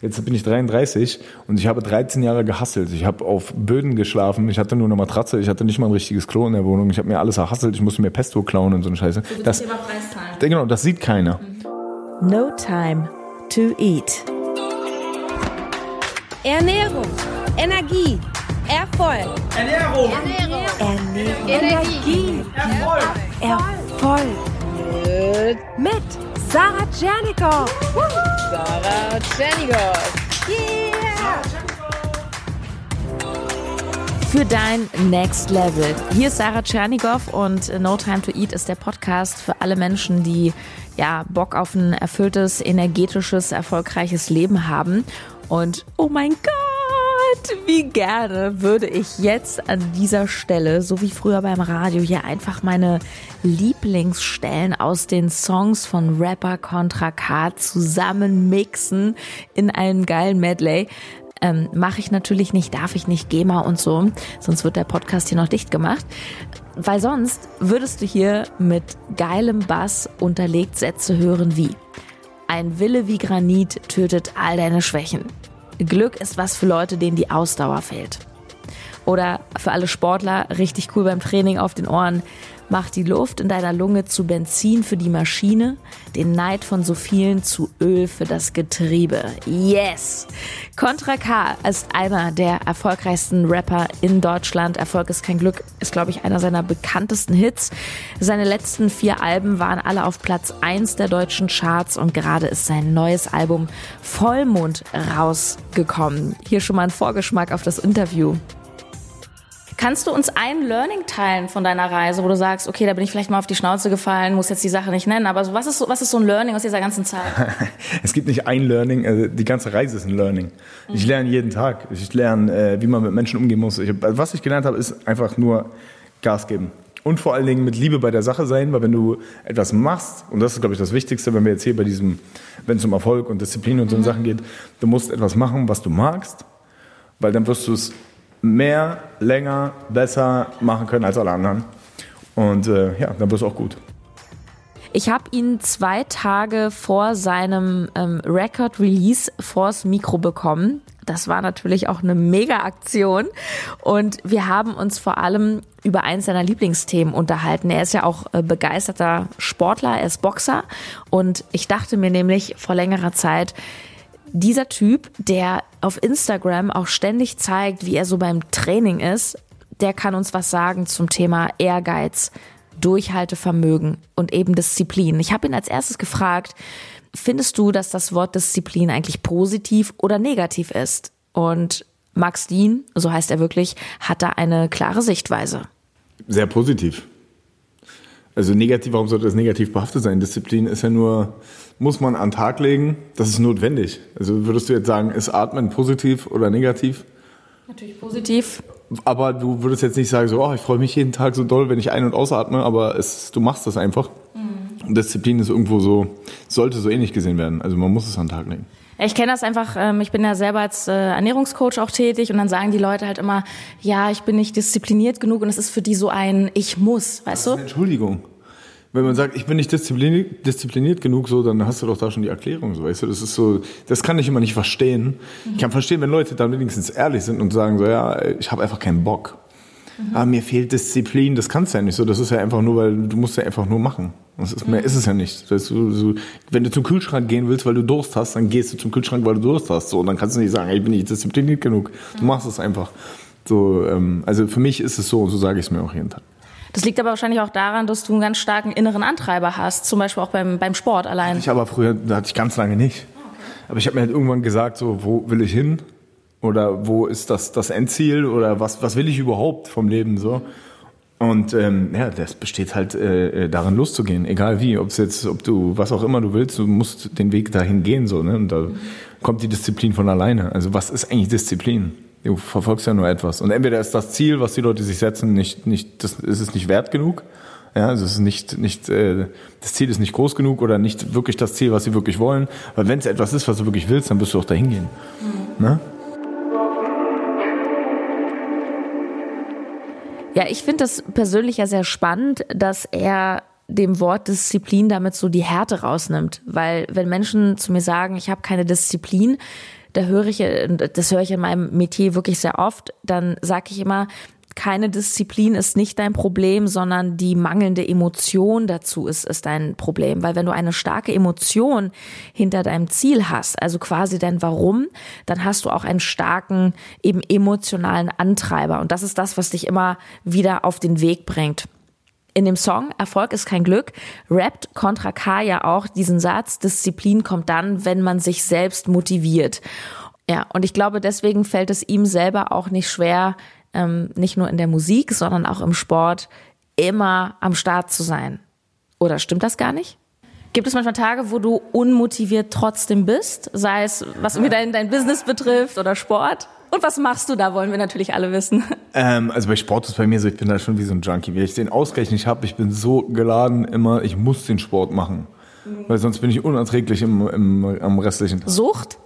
Jetzt bin ich 33 und ich habe 13 Jahre gehasselt. Ich habe auf Böden geschlafen, ich hatte nur eine Matratze, ich hatte nicht mal ein richtiges Klo in der Wohnung. Ich habe mir alles erhasselt, ich musste mir Pesto klauen und so eine Scheiße. Du Das, Preiszahlen. genau, das sieht keiner. No time to eat. Ernährung, Energie, Erfolg. Ernährung! Ernährung. Energie. Erfolg! Erfolg. Mit Sarah Tschernikow. Sarah Tschernigow. Yeah. Für dein Next Level. Hier ist Sarah Tschernikow und No Time to Eat ist der Podcast für alle Menschen, die ja Bock auf ein erfülltes, energetisches, erfolgreiches Leben haben. Und oh mein Gott, wie gerne würde ich jetzt an dieser Stelle, so wie früher beim Radio, hier einfach meine Lieblingsstellen aus den Songs von Rapper Contra K zusammen mixen in einem geilen Medley. Ähm, Mache ich natürlich nicht, darf ich nicht, GEMA und so, sonst wird der Podcast hier noch dicht gemacht. Weil sonst würdest du hier mit geilem Bass unterlegt Sätze hören wie Ein Wille wie Granit tötet all deine Schwächen. Glück ist was für Leute, denen die Ausdauer fehlt. Oder für alle Sportler, richtig cool beim Training auf den Ohren. Mach die Luft in deiner Lunge zu Benzin für die Maschine, den Neid von so vielen zu Öl für das Getriebe. Yes! Contra K ist einer der erfolgreichsten Rapper in Deutschland. Erfolg ist kein Glück ist, glaube ich, einer seiner bekanntesten Hits. Seine letzten vier Alben waren alle auf Platz 1 der deutschen Charts und gerade ist sein neues Album Vollmond rausgekommen. Hier schon mal ein Vorgeschmack auf das Interview. Kannst du uns ein Learning teilen von deiner Reise, wo du sagst, okay, da bin ich vielleicht mal auf die Schnauze gefallen, muss jetzt die Sache nicht nennen, aber was, ist so, was ist so ein Learning aus dieser ganzen Zeit? Es gibt nicht ein Learning, also die ganze Reise ist ein Learning. Ich lerne jeden Tag. Ich lerne, äh, wie man mit Menschen umgehen muss. Ich also was ich gelernt habe, ist einfach nur Gas geben. Und vor allen Dingen mit Liebe bei der Sache sein, weil wenn du etwas machst, und das ist, glaube ich, das Wichtigste, wenn wir jetzt hier bei diesem, wenn es um Erfolg und Disziplin und so Sachen geht, du musst etwas machen, was du magst, weil dann wirst du es mehr, länger, besser machen können als alle anderen. Und äh, ja, dann wirst du auch gut. Ich habe ihn zwei Tage vor seinem ähm, Record-Release vors Mikro bekommen. Das war natürlich auch eine Mega-Aktion. Und wir haben uns vor allem über eins seiner Lieblingsthemen unterhalten. Er ist ja auch äh, begeisterter Sportler, er ist Boxer. Und ich dachte mir nämlich vor längerer Zeit, dieser Typ, der auf Instagram auch ständig zeigt, wie er so beim Training ist, der kann uns was sagen zum Thema Ehrgeiz, Durchhaltevermögen und eben Disziplin. Ich habe ihn als erstes gefragt, findest du, dass das Wort Disziplin eigentlich positiv oder negativ ist? Und Max Dien, so heißt er wirklich, hat da eine klare Sichtweise. Sehr positiv. Also negativ, warum sollte das negativ behaftet sein? Disziplin ist ja nur, muss man an den Tag legen, das ist notwendig. Also würdest du jetzt sagen, ist Atmen positiv oder negativ? Natürlich positiv. Aber du würdest jetzt nicht sagen, so, oh, ich freue mich jeden Tag so doll, wenn ich ein- und ausatme, aber es, du machst das einfach. Und Disziplin ist irgendwo so, sollte so ähnlich gesehen werden. Also man muss es an den Tag legen. Ich kenne das einfach, ähm, ich bin ja selber als äh, Ernährungscoach auch tätig und dann sagen die Leute halt immer, ja, ich bin nicht diszipliniert genug und es ist für die so ein Ich muss, weißt du? Entschuldigung. Wenn man sagt, ich bin nicht diszipliniert, diszipliniert genug, so, dann hast du doch da schon die Erklärung, so, weißt du? Das ist so, das kann ich immer nicht verstehen. Ich kann verstehen, wenn Leute dann wenigstens ehrlich sind und sagen so, ja, ich habe einfach keinen Bock. Aber mir fehlt Disziplin, das kannst du ja nicht so. Das ist ja einfach nur, weil du musst ja einfach nur machen. Das ist, Mehr ist es ja nicht. So, so, wenn du zum Kühlschrank gehen willst, weil du Durst hast, dann gehst du zum Kühlschrank, weil du Durst hast. So, und dann kannst du nicht sagen, ich bin nicht diszipliniert genug. Du machst es einfach. So, ähm, also für mich ist es so, und so sage ich es mir auch jeden Tag. Das liegt aber wahrscheinlich auch daran, dass du einen ganz starken inneren Antreiber hast, zum Beispiel auch beim, beim Sport allein. Ich aber früher, da hatte ich ganz lange nicht. Aber ich habe mir halt irgendwann gesagt, so, wo will ich hin? Oder wo ist das, das Endziel? Oder was, was will ich überhaupt vom Leben? So. Und ähm, ja, das besteht halt äh, äh, darin loszugehen, egal wie, ob es jetzt, ob du was auch immer du willst, du musst den Weg dahin gehen so, ne? Und da kommt die Disziplin von alleine. Also was ist eigentlich Disziplin? Du verfolgst ja nur etwas. Und entweder ist das Ziel, was die Leute sich setzen, nicht, nicht, das ist es nicht wert genug. Ja, also es ist nicht, nicht, äh, das Ziel ist nicht groß genug oder nicht wirklich das Ziel, was sie wirklich wollen. Weil wenn es etwas ist, was du wirklich willst, dann wirst du auch dahin gehen. Ne? Ja, ich finde das persönlich ja sehr spannend, dass er dem Wort Disziplin damit so die Härte rausnimmt. Weil wenn Menschen zu mir sagen, ich habe keine Disziplin, da höre ich, das höre ich in meinem Metier wirklich sehr oft, dann sage ich immer, keine Disziplin ist nicht dein Problem, sondern die mangelnde Emotion dazu ist, ist dein Problem. Weil wenn du eine starke Emotion hinter deinem Ziel hast, also quasi dein Warum, dann hast du auch einen starken, eben emotionalen Antreiber. Und das ist das, was dich immer wieder auf den Weg bringt. In dem Song Erfolg ist kein Glück rappt Contra K ja auch diesen Satz, Disziplin kommt dann, wenn man sich selbst motiviert. Ja, und ich glaube, deswegen fällt es ihm selber auch nicht schwer, ähm, nicht nur in der Musik, sondern auch im Sport immer am Start zu sein. Oder stimmt das gar nicht? Gibt es manchmal Tage, wo du unmotiviert trotzdem bist, sei es was wieder in dein Business betrifft oder Sport? Und was machst du da, wollen wir natürlich alle wissen. Ähm, also bei Sport ist bei mir so, ich bin da schon wie so ein Junkie. Wenn ich den Ausgleich nicht habe, ich bin so geladen immer, ich muss den Sport machen. Weil sonst bin ich unerträglich im, im, am restlichen Tag. Sucht?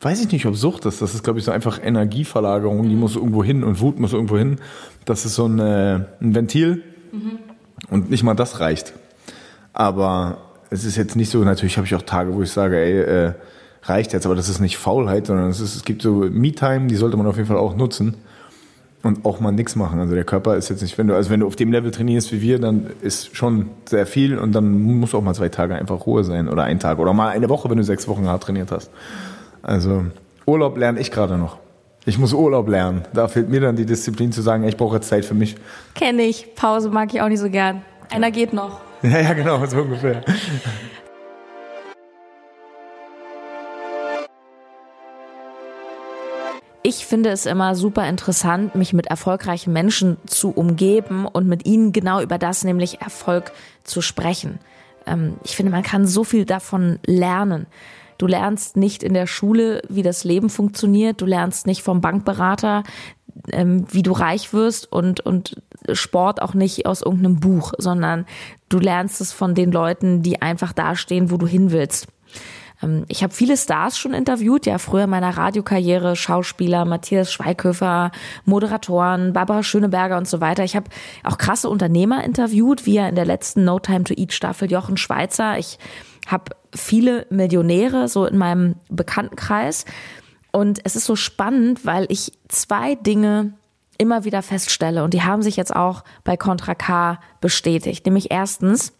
Weiß ich nicht, ob Sucht ist. Das ist, glaube ich, so einfach Energieverlagerung. Die muss irgendwo hin und Wut muss irgendwo hin. Das ist so ein, äh, ein Ventil. Mhm. Und nicht mal das reicht. Aber es ist jetzt nicht so, natürlich habe ich auch Tage, wo ich sage, ey, äh, reicht jetzt, aber das ist nicht Faulheit, sondern es, ist, es gibt so Me-Time, die sollte man auf jeden Fall auch nutzen und auch mal nichts machen. Also der Körper ist jetzt nicht, wenn du, also wenn du auf dem Level trainierst wie wir, dann ist schon sehr viel und dann muss auch mal zwei Tage einfach Ruhe sein oder ein Tag oder mal eine Woche, wenn du sechs Wochen hart trainiert hast. Also Urlaub lerne ich gerade noch. Ich muss Urlaub lernen. Da fehlt mir dann die Disziplin zu sagen, ich brauche jetzt Zeit für mich. Kenne ich. Pause mag ich auch nicht so gern. Einer geht noch. Ja, ja, genau, so ungefähr. Ich finde es immer super interessant, mich mit erfolgreichen Menschen zu umgeben und mit ihnen genau über das, nämlich Erfolg zu sprechen. Ähm, ich finde, man kann so viel davon lernen. Du lernst nicht in der Schule, wie das Leben funktioniert. Du lernst nicht vom Bankberater, ähm, wie du reich wirst und, und Sport auch nicht aus irgendeinem Buch, sondern du lernst es von den Leuten, die einfach dastehen, wo du hin willst. Ähm, ich habe viele Stars schon interviewt, ja, früher meiner Radiokarriere, Schauspieler, Matthias Schweighöfer, Moderatoren, Barbara Schöneberger und so weiter. Ich habe auch krasse Unternehmer interviewt, wie ja in der letzten No Time to Eat Staffel Jochen Schweizer. Ich habe viele Millionäre so in meinem Bekanntenkreis. Und es ist so spannend, weil ich zwei Dinge immer wieder feststelle und die haben sich jetzt auch bei Contra K bestätigt. Nämlich erstens,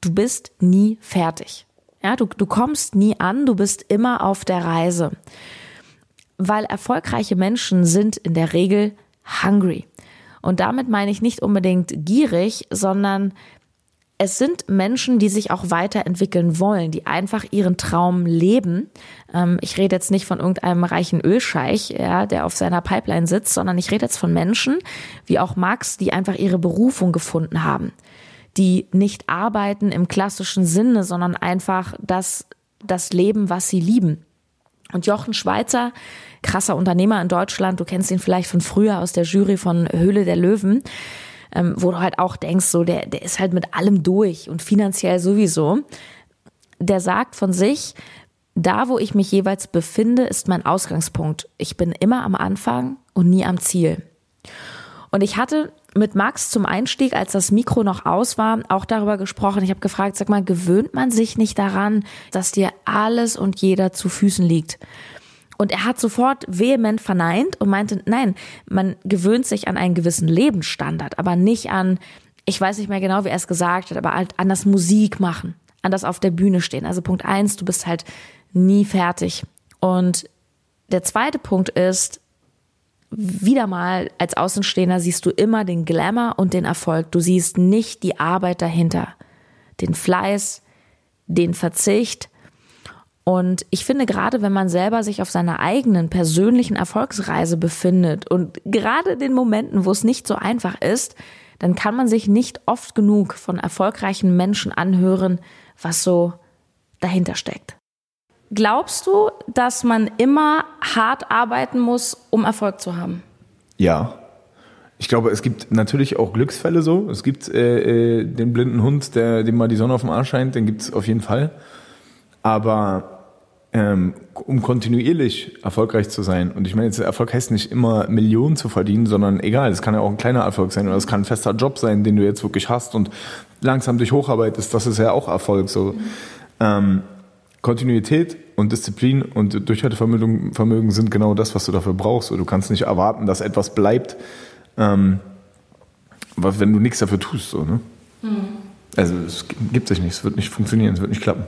du bist nie fertig. Ja, du, du kommst nie an, du bist immer auf der Reise. Weil erfolgreiche Menschen sind in der Regel hungry. Und damit meine ich nicht unbedingt gierig, sondern es sind Menschen, die sich auch weiterentwickeln wollen, die einfach ihren Traum leben. Ähm, ich rede jetzt nicht von irgendeinem reichen Ölscheich, ja, der auf seiner Pipeline sitzt, sondern ich rede jetzt von Menschen, wie auch Max, die einfach ihre Berufung gefunden haben, die nicht arbeiten im klassischen Sinne, sondern einfach das, das Leben, was sie lieben. Und Jochen Schweizer, krasser Unternehmer in Deutschland, du kennst ihn vielleicht von früher aus der Jury von Höhle der Löwen, ähm, wo du halt auch denkst, so der, der ist halt mit allem durch und finanziell sowieso. Der sagt von sich, da wo ich mich jeweils befinde, ist mein Ausgangspunkt. Ich bin immer am Anfang und nie am Ziel. Und ich hatte mit Max zum Einstieg, als das Mikro noch aus war, auch darüber gesprochen. Ich habe gefragt, sag mal, gewöhnt man sich nicht daran, dass dir alles und jeder zu Füßen liegt? Und er hat sofort vehement verneint und meinte, nein, man gewöhnt sich an einen gewissen Lebensstandard, aber nicht an, ich weiß nicht mehr genau, wie er es gesagt hat, aber halt an das Musik machen, an das auf der Bühne stehen. Also Punkt eins, du bist halt nie fertig. Und der zweite Punkt ist, wieder mal als Außenstehender siehst du immer den Glamour und den Erfolg. Du siehst nicht die Arbeit dahinter, den Fleiß, den Verzicht, und ich finde, gerade wenn man selber sich auf seiner eigenen persönlichen Erfolgsreise befindet und gerade den Momenten, wo es nicht so einfach ist, dann kann man sich nicht oft genug von erfolgreichen Menschen anhören, was so dahinter steckt. Glaubst du, dass man immer hart arbeiten muss, um Erfolg zu haben? Ja. Ich glaube, es gibt natürlich auch Glücksfälle so. Es gibt äh, äh den blinden Hund, der dem mal die Sonne auf dem Arsch scheint, den gibt es auf jeden Fall. Aber ähm, um kontinuierlich erfolgreich zu sein. Und ich meine, jetzt Erfolg heißt nicht immer Millionen zu verdienen, sondern egal, es kann ja auch ein kleiner Erfolg sein oder es kann ein fester Job sein, den du jetzt wirklich hast und langsam dich hocharbeitest. Das ist ja auch Erfolg. So. Mhm. Ähm, Kontinuität und Disziplin und Durchhaltevermögen Vermögen sind genau das, was du dafür brauchst. Und du kannst nicht erwarten, dass etwas bleibt, ähm, wenn du nichts dafür tust. So, ne? Also es gibt sich nicht, es wird nicht funktionieren, es wird nicht klappen.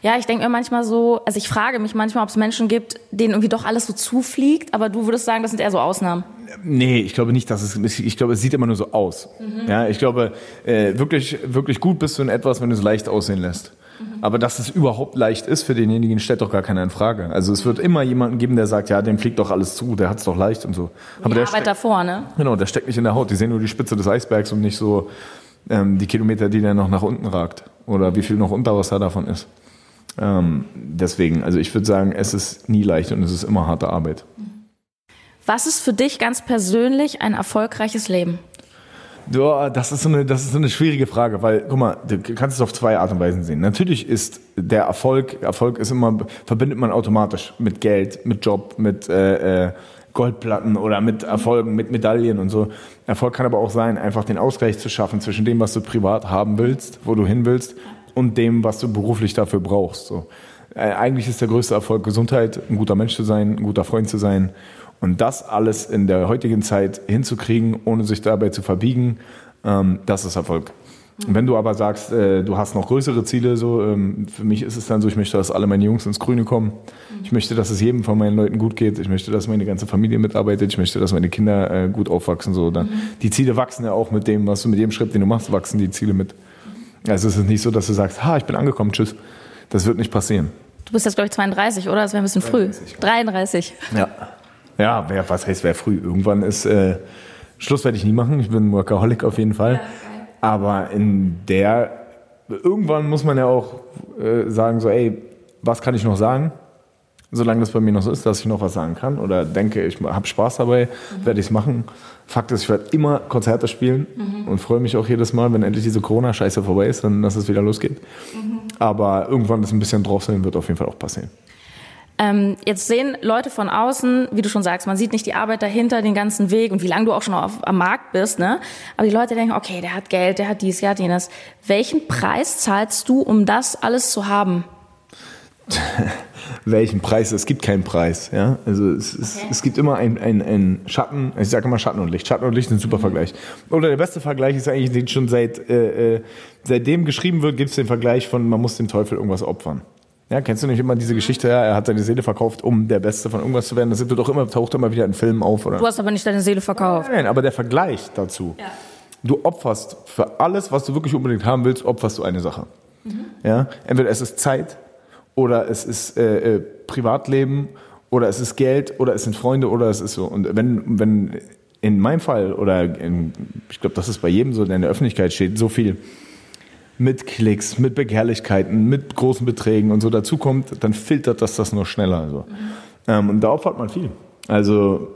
Ja, ich denke mir manchmal so, also ich frage mich manchmal, ob es Menschen gibt, denen irgendwie doch alles so zufliegt, aber du würdest sagen, das sind eher so Ausnahmen. Nee, ich glaube nicht, dass es, ich glaube, es sieht immer nur so aus. Ja, ich glaube, äh, wirklich, wirklich gut bist du in etwas, wenn du es leicht aussehen lässt. Aber dass es überhaupt leicht ist für denjenigen, stellt doch gar keiner in Frage. Also es wird immer jemanden geben, der sagt, ja, dem fliegt doch alles zu, der hat es doch leicht und so. Aber Die der Arbeit steckt, davor, ne? genau, der steckt nicht in der Haut. Die sehen nur die Spitze des Eisbergs und nicht so ähm, die Kilometer, die der noch nach unten ragt. Oder wie viel noch Unterwasser davon ist. Ähm, deswegen, also ich würde sagen, es ist nie leicht und es ist immer harte Arbeit. Was ist für dich ganz persönlich ein erfolgreiches Leben? Ja, das ist so eine, das ist so eine schwierige Frage, weil, guck mal, du kannst es auf zwei Art und Weisen sehen. Natürlich ist der Erfolg, Erfolg ist immer, verbindet man automatisch mit Geld, mit Job, mit äh, äh, Goldplatten oder mit Erfolgen, mit Medaillen und so. Erfolg kann aber auch sein, einfach den Ausgleich zu schaffen zwischen dem, was du privat haben willst, wo du hin willst, und dem, was du beruflich dafür brauchst. So. Äh, eigentlich ist der größte Erfolg Gesundheit, ein guter Mensch zu sein, ein guter Freund zu sein. Und das alles in der heutigen Zeit hinzukriegen, ohne sich dabei zu verbiegen, ähm, das ist Erfolg. Und wenn du aber sagst, äh, du hast noch größere Ziele, so ähm, für mich ist es dann so, ich möchte, dass alle meine Jungs ins Grüne kommen. Ich möchte, dass es jedem von meinen Leuten gut geht. Ich möchte, dass meine ganze Familie mitarbeitet. Ich möchte, dass meine Kinder äh, gut aufwachsen. So dann die Ziele wachsen ja auch mit dem, was du mit jedem Schritt, den du machst, wachsen die Ziele mit. Also es ist nicht so, dass du sagst, ha, ich bin angekommen, tschüss. Das wird nicht passieren. Du bist jetzt, glaube ich, 32, oder? Das wäre ein bisschen früh. 33. Ja. Ja, wer, was heißt, wer früh? Irgendwann ist äh, Schluss werde ich nie machen. Ich bin Workaholic auf jeden Fall. Aber in der irgendwann muss man ja auch äh, sagen so, ey, was kann ich noch sagen? Solange das bei mir noch so ist, dass ich noch was sagen kann oder denke, ich habe Spaß dabei, werde ich es machen. Fakt ist, ich werde immer Konzerte spielen und freue mich auch jedes Mal, wenn endlich diese Corona-Scheiße vorbei ist, dann dass es wieder losgeht. Aber irgendwann ist ein bisschen drosseln, wird auf jeden Fall auch passieren. Ähm, jetzt sehen Leute von außen, wie du schon sagst, man sieht nicht die Arbeit dahinter, den ganzen Weg und wie lange du auch schon auf, am Markt bist, ne? Aber die Leute denken, okay, der hat Geld, der hat dies, der hat jenes. Welchen Preis zahlst du, um das alles zu haben? welchen Preis? Es gibt keinen Preis. Ja? Also es, es, es gibt immer einen ein Schatten, ich sage immer Schatten und Licht. Schatten und Licht sind ein super Vergleich. Oder der beste Vergleich ist eigentlich, den schon seit äh, äh, seitdem geschrieben wird, gibt es den Vergleich von, man muss dem Teufel irgendwas opfern. Ja, kennst du nicht immer diese Geschichte, ja, er hat seine Seele verkauft, um der Beste von irgendwas zu werden? Das auch immer, taucht immer wieder in Filmen auf, oder? Du hast aber nicht deine Seele verkauft. Nein, aber der Vergleich dazu. Ja. Du opferst für alles, was du wirklich unbedingt haben willst, opferst du eine Sache. Ja? Entweder es ist Zeit oder es ist äh, äh, Privatleben oder es ist Geld oder es sind Freunde oder es ist so. Und wenn, wenn in meinem Fall oder in, ich glaube, das ist bei jedem so, der in der Öffentlichkeit steht, so viel mit Klicks, mit Begehrlichkeiten, mit großen Beträgen und so dazukommt, dann filtert das das nur schneller. So. Ähm, und da opfert man viel. Also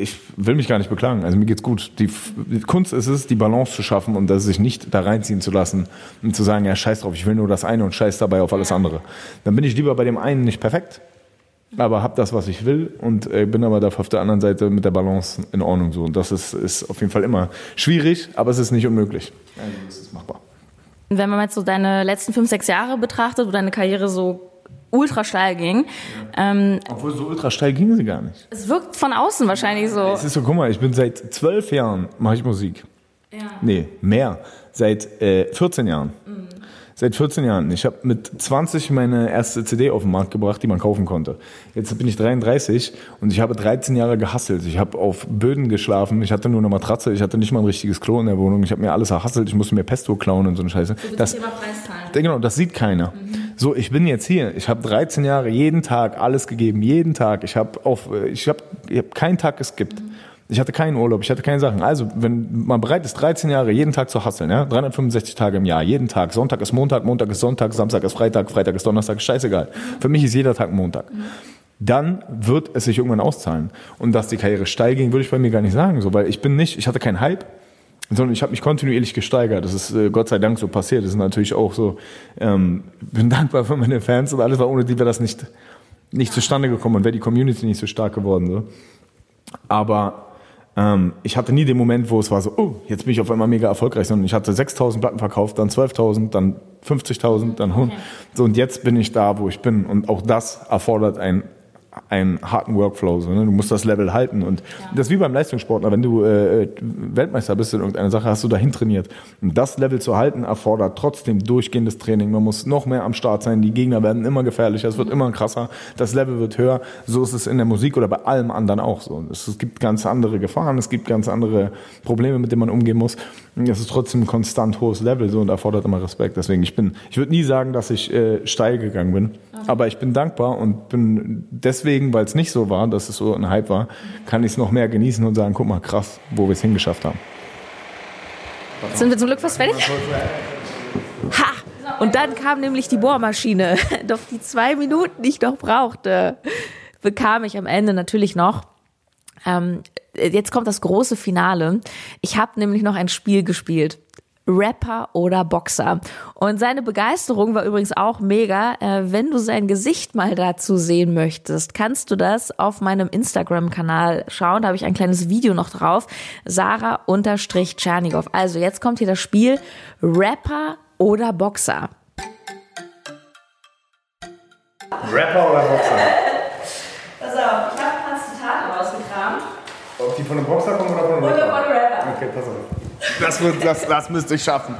ich will mich gar nicht beklagen. Also mir geht's gut. Die, die Kunst ist es, die Balance zu schaffen und das sich nicht da reinziehen zu lassen und zu sagen, ja, scheiß drauf, ich will nur das eine und scheiß dabei auf alles andere. Dann bin ich lieber bei dem einen nicht perfekt, aber hab das, was ich will und äh, bin aber dafür auf der anderen Seite mit der Balance in Ordnung so. Und das ist, ist auf jeden Fall immer schwierig, aber es ist nicht unmöglich. Also es ist machbar. Wenn man jetzt so deine letzten fünf, sechs Jahre betrachtet, wo deine Karriere so ultra steil ging, ähm, Obwohl so ultra steil ging sie gar nicht. es wirkt von außen wahrscheinlich so. Es ist so, guck mal, ich bin seit zwölf Jahren mache ich Musik. Ja. Nee, mehr. Seit äh, 14 Jahren. Seit 14 Jahren. Ich habe mit 20 meine erste CD auf den Markt gebracht, die man kaufen konnte. Jetzt bin ich 33 und ich habe 13 Jahre gehasselt. Ich habe auf Böden geschlafen. Ich hatte nur eine Matratze. Ich hatte nicht mal ein richtiges Klo in der Wohnung. Ich habe mir alles erhasselt. Ich musste mir Pesto klauen und so eine Scheiße. Das, genau, das sieht keiner. So, ich bin jetzt hier. Ich habe 13 Jahre jeden Tag alles gegeben, jeden Tag. Ich habe auf, ich habe, ich habe keinen Tag geskippt. Ich hatte keinen Urlaub, ich hatte keine Sachen. Also, wenn man bereit ist, 13 Jahre jeden Tag zu hasseln, ja, 365 Tage im Jahr, jeden Tag. Sonntag ist Montag, Montag ist Sonntag, Samstag ist Freitag, Freitag ist Donnerstag, scheißegal. Für mich ist jeder Tag Montag. Dann wird es sich irgendwann auszahlen. Und dass die Karriere steil ging, würde ich bei mir gar nicht sagen, so, weil ich bin nicht, ich hatte keinen Hype, sondern ich habe mich kontinuierlich gesteigert. Das ist äh, Gott sei Dank so passiert. Das ist natürlich auch so, ähm, bin dankbar für meine Fans und alles, weil ohne die wäre das nicht, nicht zustande gekommen und wäre die Community nicht so stark geworden. So. Aber ähm, ich hatte nie den Moment, wo es war so, oh, jetzt bin ich auf einmal mega erfolgreich, sondern ich hatte 6.000 Platten verkauft, dann 12.000, dann 50.000, dann 100. So, und jetzt bin ich da, wo ich bin. Und auch das erfordert ein einen harten Workflow. So, ne? Du musst das Level halten. Und das ist wie beim Leistungssportler. Wenn du äh, Weltmeister bist in irgendeiner Sache, hast du dahin trainiert. Und das Level zu halten, erfordert trotzdem durchgehendes Training. Man muss noch mehr am Start sein. Die Gegner werden immer gefährlicher. Es wird immer krasser. Das Level wird höher. So ist es in der Musik oder bei allem anderen auch so. Es, es gibt ganz andere Gefahren. Es gibt ganz andere Probleme, mit denen man umgehen muss. Es ist trotzdem ein konstant hohes Level so und erfordert immer Respekt. Deswegen, ich bin, ich würde nie sagen, dass ich äh, steil gegangen bin. Aber ich bin dankbar und bin deswegen, weil es nicht so war, dass es so ein Hype war, kann ich es noch mehr genießen und sagen, guck mal, krass, wo wir es hingeschafft haben. Sind wir zum Glück fast fertig? Ha! Und dann kam nämlich die Bohrmaschine. Doch die zwei Minuten, die ich noch brauchte, bekam ich am Ende natürlich noch. Ähm, jetzt kommt das große Finale. Ich habe nämlich noch ein Spiel gespielt. Rapper oder Boxer. Und seine Begeisterung war übrigens auch mega. Äh, wenn du sein Gesicht mal dazu sehen möchtest, kannst du das auf meinem Instagram-Kanal schauen. Da habe ich ein kleines Video noch drauf. Sarah unterstrich Tschernigow. Also jetzt kommt hier das Spiel Rapper oder Boxer. Rapper oder Boxer? Pass auf, ich habe ein paar Zitate rausgekramt. Ob die von einem Boxer kommen oder von einem Oder von Rapper. Okay, pass auf. Das, wird, das, das müsste ich schaffen.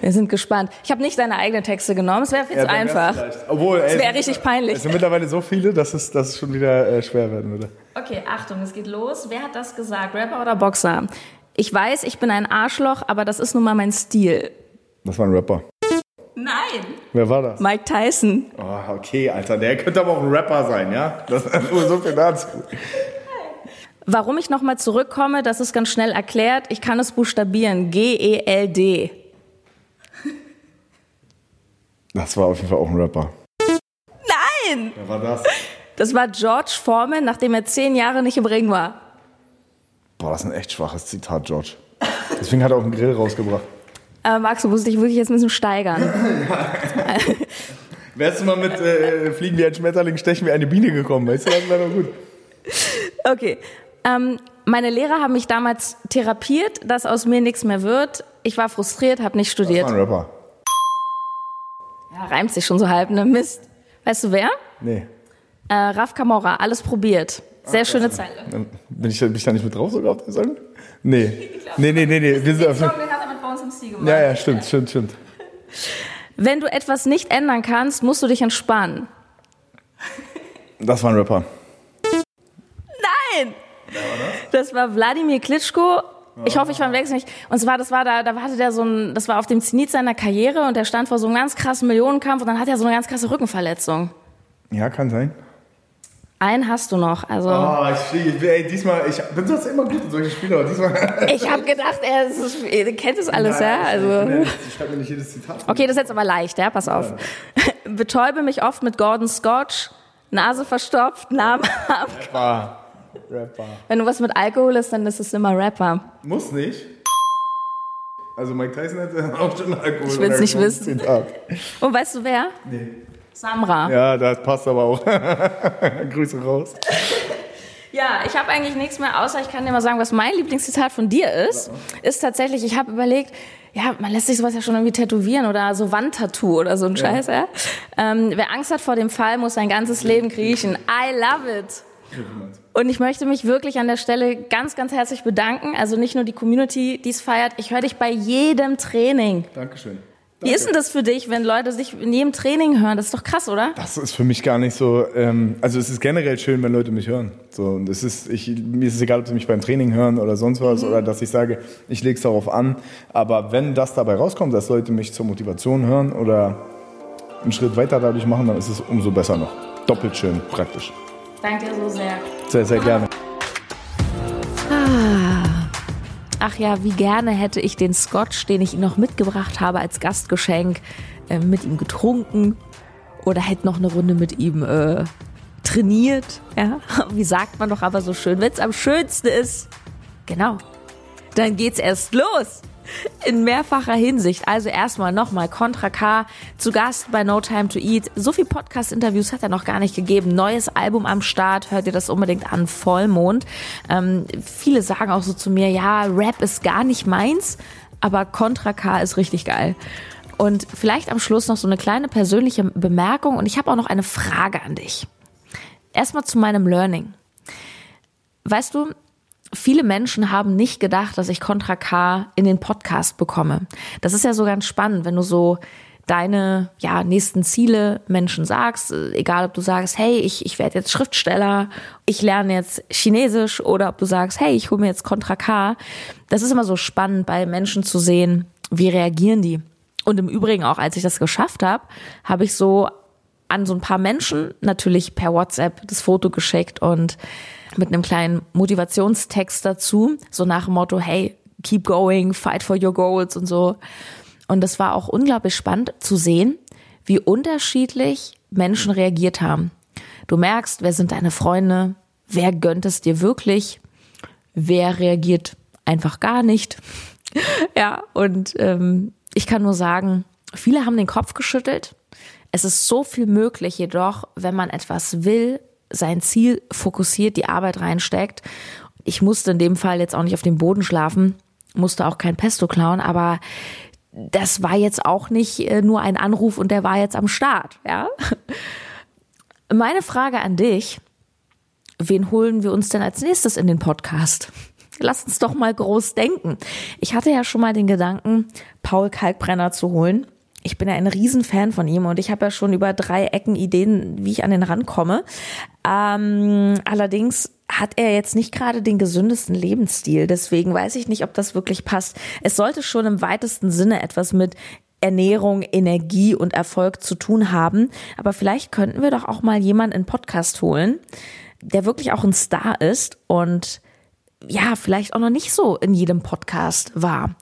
Wir sind gespannt. Ich habe nicht deine eigenen Texte genommen. Es wäre viel zu dann wär's einfach. Obwohl, ey, Es wäre richtig peinlich. Es sind mittlerweile so viele, dass es, dass es schon wieder äh, schwer werden würde. Okay, Achtung, es geht los. Wer hat das gesagt? Rapper oder Boxer? Ich weiß, ich bin ein Arschloch, aber das ist nun mal mein Stil. Das war ein Rapper. Nein. Wer war das? Mike Tyson. Oh, okay, Alter, der könnte aber auch ein Rapper sein, ja? Das ist nur so viel dazu. Warum ich nochmal zurückkomme, das ist ganz schnell erklärt. Ich kann es buchstabieren. G-E-L-D. Das war auf jeden Fall auch ein Rapper. Nein! Wer war das? Das war George Foreman, nachdem er zehn Jahre nicht im Ring war. Boah, das ist ein echt schwaches Zitat, George. Deswegen hat er auch einen Grill rausgebracht. Aber Max, du musst dich wirklich jetzt ein bisschen steigern. Wärst du mal mit äh, Fliegen wie ein Schmetterling, Stechen wie eine Biene gekommen, weißt du, das wäre doch gut. Okay. Ähm, meine Lehrer haben mich damals therapiert, dass aus mir nichts mehr wird. Ich war frustriert, habe nicht Das studiert. war ein Rapper. Ja, reimt sich schon so halb, ne? Mist. Weißt du wer? Nee. Äh, Raf Kamora, alles probiert. Sehr schöne Zeile. Bin ich, bin ich da nicht mit drauf sogar auf der Song? Nee. Nee, nee, nee, nee. Wir sind auf den hat er mit bei uns im Stil gemacht. ja, ja, stimmt, stimmt, stimmt. Wenn du etwas nicht ändern kannst, musst du dich entspannen. Das war ein Rapper. Nein! Das war Wladimir Klitschko. Ich hoffe, ich verwechsel nicht. Und zwar, das war da, da hatte der so ein, das war auf dem Zenit seiner Karriere und der stand vor so einem ganz krassen Millionenkampf und dann hat er so eine ganz krasse Rückenverletzung. Ja, kann sein. Einen hast du noch, also. Oh, ich, ey, diesmal, ich bin sonst immer gut in solchen Spielen, aber diesmal. Ich habe gedacht, er, ist, er kennt das alles, ja. Also. Ich schreibe mir nicht jedes Zitat. Okay, das ist jetzt aber leicht, ja, pass auf. Betäube mich oft mit Gordon Scotch, Nase verstopft, Name ab. Rapper. Rapper. Wenn du was mit Alkohol ist, dann ist es immer Rapper. Muss nicht. Also Mike Tyson hatte auch schon Alkohol. Ich will's nicht oder wissen. Und weißt du wer? Nee. Samra. Ja, das passt aber auch. Grüße raus. Ja, ich habe eigentlich nichts mehr, außer ich kann dir mal sagen, was mein Lieblingszitat von dir ist. Ist tatsächlich, ich habe überlegt, ja, man lässt sich sowas ja schon irgendwie tätowieren oder so Wandtattoo oder so ein Scheiß, ja. Ähm, wer Angst hat vor dem Fall, muss sein ganzes Leben kriechen. I love it. Und ich möchte mich wirklich an der Stelle ganz, ganz herzlich bedanken. Also nicht nur die Community, die es feiert. Ich höre dich bei jedem Training. Dankeschön. Wie ist denn das für dich, wenn Leute sich in jedem Training hören? Das ist doch krass, oder? Das ist für mich gar nicht so. Ähm, also es ist generell schön, wenn Leute mich hören. So und es ist, ich, mir ist es egal, ob sie mich beim Training hören oder sonst was oder dass ich sage, ich lege es darauf an. Aber wenn das dabei rauskommt, dass Leute mich zur Motivation hören oder einen Schritt weiter dadurch machen, dann ist es umso besser noch. Doppelt schön, praktisch. Danke dir so sehr. Sehr, sehr gerne. Ach ja, wie gerne hätte ich den Scotch, den ich ihm noch mitgebracht habe als Gastgeschenk, äh, mit ihm getrunken oder hätte noch eine Runde mit ihm äh, trainiert. Ja, wie sagt man doch aber so schön, wenn es am schönsten ist. Genau. Dann geht's erst los. In mehrfacher Hinsicht. Also erstmal nochmal Contra K zu Gast bei No Time to Eat. So viel Podcast-Interviews hat er noch gar nicht gegeben. Neues Album am Start, hört ihr das unbedingt an, Vollmond. Ähm, viele sagen auch so zu mir, ja, Rap ist gar nicht meins, aber Contra K ist richtig geil. Und vielleicht am Schluss noch so eine kleine persönliche Bemerkung und ich habe auch noch eine Frage an dich. Erstmal zu meinem Learning. Weißt du, viele Menschen haben nicht gedacht, dass ich Contra K in den Podcast bekomme. Das ist ja so ganz spannend, wenn du so deine ja, nächsten Ziele Menschen sagst, egal ob du sagst, hey, ich, ich werde jetzt Schriftsteller, ich lerne jetzt Chinesisch oder ob du sagst, hey, ich hole mir jetzt Contra K. Das ist immer so spannend bei Menschen zu sehen, wie reagieren die. Und im Übrigen auch, als ich das geschafft habe, habe ich so an so ein paar Menschen natürlich per WhatsApp das Foto geschickt und mit einem kleinen Motivationstext dazu, so nach dem Motto, hey, keep going, fight for your goals und so. Und das war auch unglaublich spannend zu sehen, wie unterschiedlich Menschen reagiert haben. Du merkst, wer sind deine Freunde, wer gönnt es dir wirklich, wer reagiert einfach gar nicht. ja, und ähm, ich kann nur sagen, viele haben den Kopf geschüttelt. Es ist so viel möglich, jedoch, wenn man etwas will, sein Ziel fokussiert, die Arbeit reinsteckt. Ich musste in dem Fall jetzt auch nicht auf dem Boden schlafen, musste auch kein Pesto klauen, aber das war jetzt auch nicht äh, nur ein Anruf und der war jetzt am Start, ja. Meine Frage an dich, wen holen wir uns denn als nächstes in den Podcast? Lass uns doch mal groß denken. Ich hatte ja schon mal den Gedanken, Paul Kalkbrenner zu holen ich bin ja ein Riesenfan von ihm und ich habe ja schon über drei Ecken Ideen, wie ich an den rankomme. Ähm, allerdings hat er jetzt nicht gerade den gesündesten Lebensstil. Deswegen weiß ich nicht, ob das wirklich passt. Es sollte schon im weitesten Sinne etwas mit Ernährung, Energie und Erfolg zu tun haben. Aber vielleicht könnten wir doch auch mal jemanden in Podcast holen, der wirklich auch ein Star ist und ja, vielleicht auch noch nicht so in jedem Podcast war.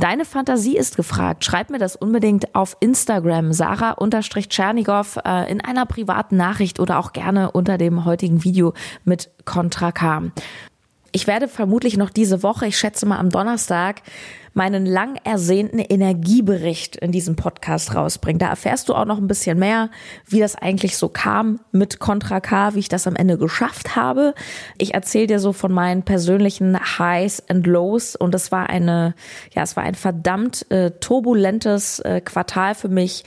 Deine Fantasie ist gefragt. Schreib mir das unbedingt auf Instagram, Sarah-Tschernigow, äh, in einer privaten Nachricht oder auch gerne unter dem heutigen Video mit Contra K. Ich werde vermutlich noch diese Woche, ich schätze mal am Donnerstag, meinen lang ersehnten Energiebericht in diesem Podcast rausbringen. Da erfährst du auch noch ein bisschen mehr, wie das eigentlich so kam mit Contra K, wie ich das am Ende geschafft habe. Ich erzähle dir so von meinen persönlichen Highs and Lows und es war eine, ja, es war ein verdammt äh, turbulentes äh, Quartal für mich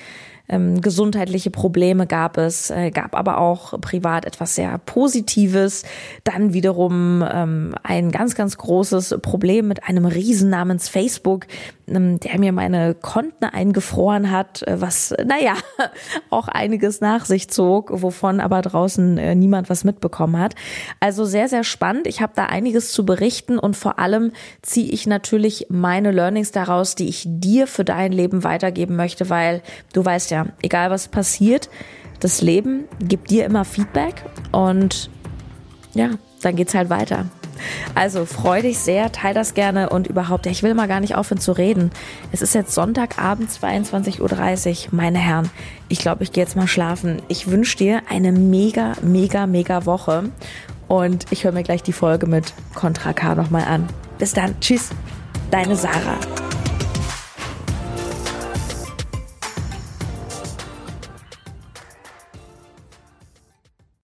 ähm, gesundheitliche Probleme gab es, äh, gab aber auch privat etwas sehr Positives. Dann wiederum ähm, ein ganz, ganz großes Problem mit einem Riesen namens Facebook, der mir meine Konten eingefroren hat, äh, was, naja, auch einiges nach sich zog, wovon aber draußen äh, niemand was mitbekommen hat. Also sehr, sehr spannend. Ich habe da einiges zu berichten und vor allem ziehe ich natürlich meine Learnings daraus, die ich dir für dein Leben weitergeben möchte, weil du weißt ja, egal was passiert, das Leben gibt dir immer Feedback und ja, dann geht's halt weiter. Also freu dich sehr, teil das gerne und überhaupt, ich will mal gar nicht aufhören zu reden. Es ist jetzt Sonntagabend 22.30 Uhr. Meine Herren, ich glaube, ich gehe jetzt mal schlafen. Ich wünsche dir eine mega, mega, mega Woche und ich höre mir gleich die Folge mit Contra K nochmal an. Bis dann, tschüss, deine Sarah.